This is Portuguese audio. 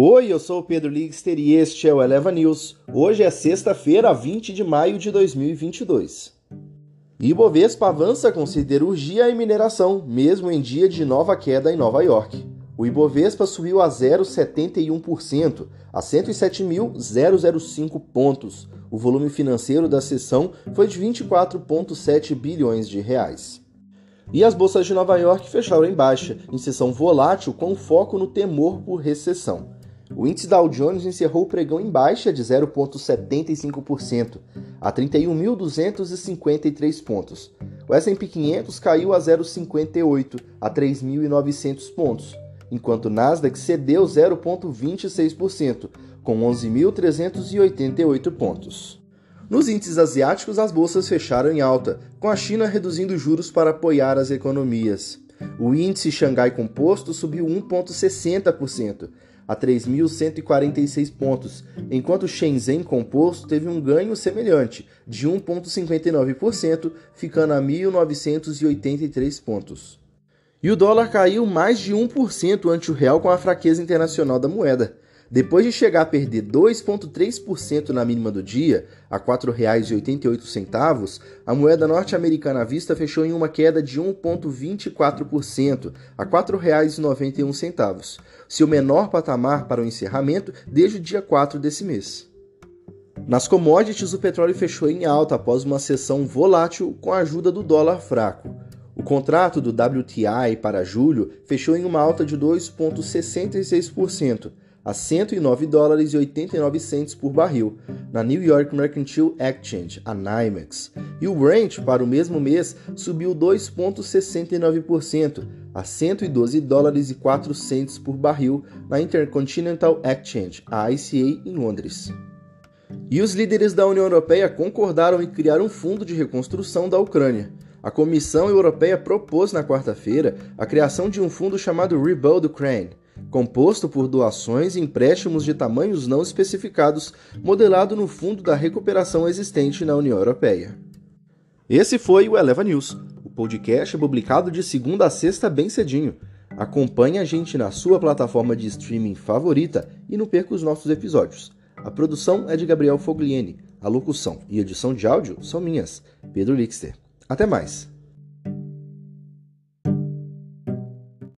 Oi, eu sou o Pedro Ligster e este é o Eleva News. Hoje é sexta-feira, 20 de maio de 2022. Ibovespa avança com siderurgia e mineração, mesmo em dia de nova queda em Nova York. O Ibovespa subiu a 0,71%, a 107.005 pontos. O volume financeiro da sessão foi de 24,7 bilhões de reais. E as bolsas de Nova York fecharam em baixa, em sessão volátil com foco no temor por recessão. O índice Dow Jones encerrou o pregão em baixa de 0,75%, a 31.253 pontos. O S&P 500 caiu a 0,58, a 3.900 pontos, enquanto o Nasdaq cedeu 0,26%, com 11.388 pontos. Nos índices asiáticos, as bolsas fecharam em alta, com a China reduzindo juros para apoiar as economias. O índice Xangai Composto subiu 1,60%, a 3.146 pontos, enquanto Shenzhen Composto teve um ganho semelhante, de 1,59%, ficando a 1.983 pontos. E o dólar caiu mais de 1% ante o real com a fraqueza internacional da moeda. Depois de chegar a perder 2,3% na mínima do dia, a R$ 4,88, a moeda norte-americana à vista fechou em uma queda de 1,24%, a R$ 4,91, seu menor patamar para o encerramento desde o dia 4 desse mês. Nas commodities, o petróleo fechou em alta após uma sessão volátil com a ajuda do dólar fraco. O contrato do WTI para julho fechou em uma alta de 2,66%, a 109 dólares e 89 centes por barril, na New York Mercantile Exchange, a NYMEX. E o Brent, para o mesmo mês, subiu 2,69%, a 112 dólares e 4 centes por barril, na Intercontinental Exchange, a ICA, em Londres. E os líderes da União Europeia concordaram em criar um fundo de reconstrução da Ucrânia. A Comissão Europeia propôs na quarta-feira a criação de um fundo chamado Rebuild Ukraine, composto por doações e empréstimos de tamanhos não especificados, modelado no Fundo da Recuperação existente na União Europeia. Esse foi o Eleva News, o podcast publicado de segunda a sexta bem cedinho. Acompanhe a gente na sua plataforma de streaming favorita e não perca os nossos episódios. A produção é de Gabriel Fogliene, a locução e edição de áudio são minhas, Pedro Lixter. Até mais!